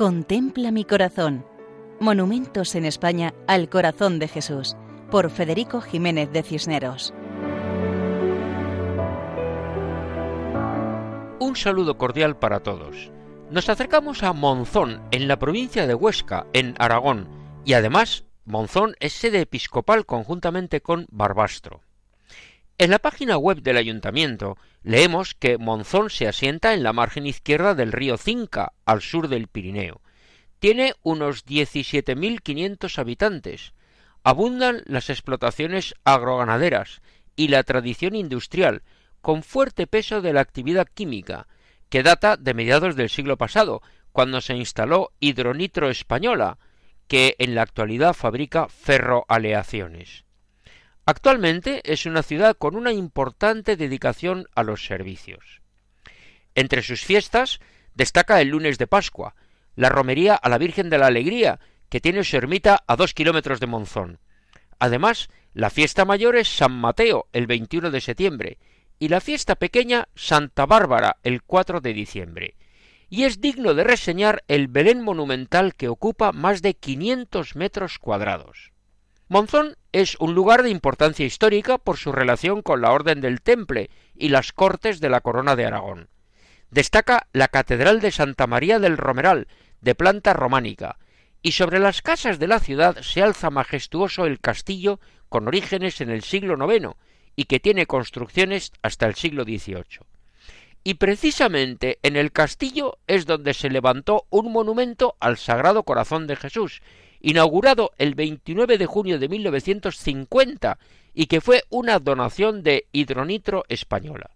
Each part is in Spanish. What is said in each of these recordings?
Contempla mi corazón. Monumentos en España al corazón de Jesús, por Federico Jiménez de Cisneros. Un saludo cordial para todos. Nos acercamos a Monzón, en la provincia de Huesca, en Aragón, y además Monzón es sede episcopal conjuntamente con Barbastro. En la página web del ayuntamiento leemos que Monzón se asienta en la margen izquierda del río Cinca, al sur del Pirineo. Tiene unos 17.500 habitantes. Abundan las explotaciones agroganaderas y la tradición industrial, con fuerte peso de la actividad química, que data de mediados del siglo pasado, cuando se instaló Hidronitro Española, que en la actualidad fabrica ferroaleaciones. Actualmente es una ciudad con una importante dedicación a los servicios. Entre sus fiestas destaca el lunes de Pascua, la romería a la Virgen de la Alegría, que tiene su ermita a dos kilómetros de Monzón. Además, la fiesta mayor es San Mateo, el 21 de septiembre, y la fiesta pequeña Santa Bárbara, el 4 de diciembre. Y es digno de reseñar el Belén monumental que ocupa más de 500 metros cuadrados. Monzón es un lugar de importancia histórica por su relación con la Orden del Temple y las Cortes de la Corona de Aragón. Destaca la Catedral de Santa María del Romeral, de planta románica, y sobre las casas de la ciudad se alza majestuoso el castillo con orígenes en el siglo IX y que tiene construcciones hasta el siglo XVIII. Y precisamente en el castillo es donde se levantó un monumento al Sagrado Corazón de Jesús, inaugurado el 29 de junio de 1950 y que fue una donación de Hidronitro Española.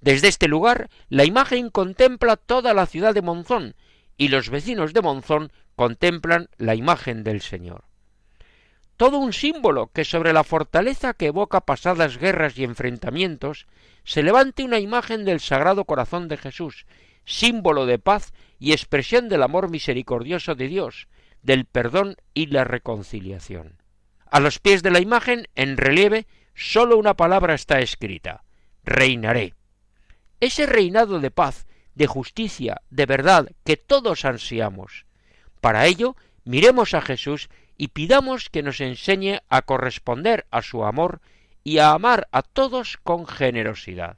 Desde este lugar, la imagen contempla toda la ciudad de Monzón y los vecinos de Monzón contemplan la imagen del Señor. Todo un símbolo que sobre la fortaleza que evoca pasadas guerras y enfrentamientos se levante una imagen del Sagrado Corazón de Jesús, símbolo de paz y expresión del amor misericordioso de Dios, del perdón y la reconciliación. A los pies de la imagen, en relieve, sólo una palabra está escrita reinaré. Ese reinado de paz, de justicia, de verdad, que todos ansiamos. Para ello, miremos a Jesús y pidamos que nos enseñe a corresponder a su amor y a amar a todos con generosidad.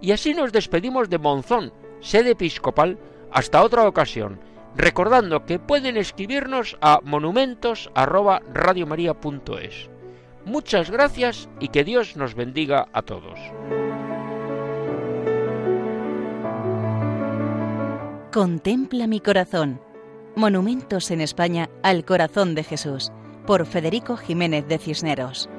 Y así nos despedimos de Monzón, sede episcopal, hasta otra ocasión, recordando que pueden escribirnos a monumentos@radiomaria.es. Muchas gracias y que Dios nos bendiga a todos. Contempla mi corazón. Monumentos en España al corazón de Jesús, por Federico Jiménez de Cisneros.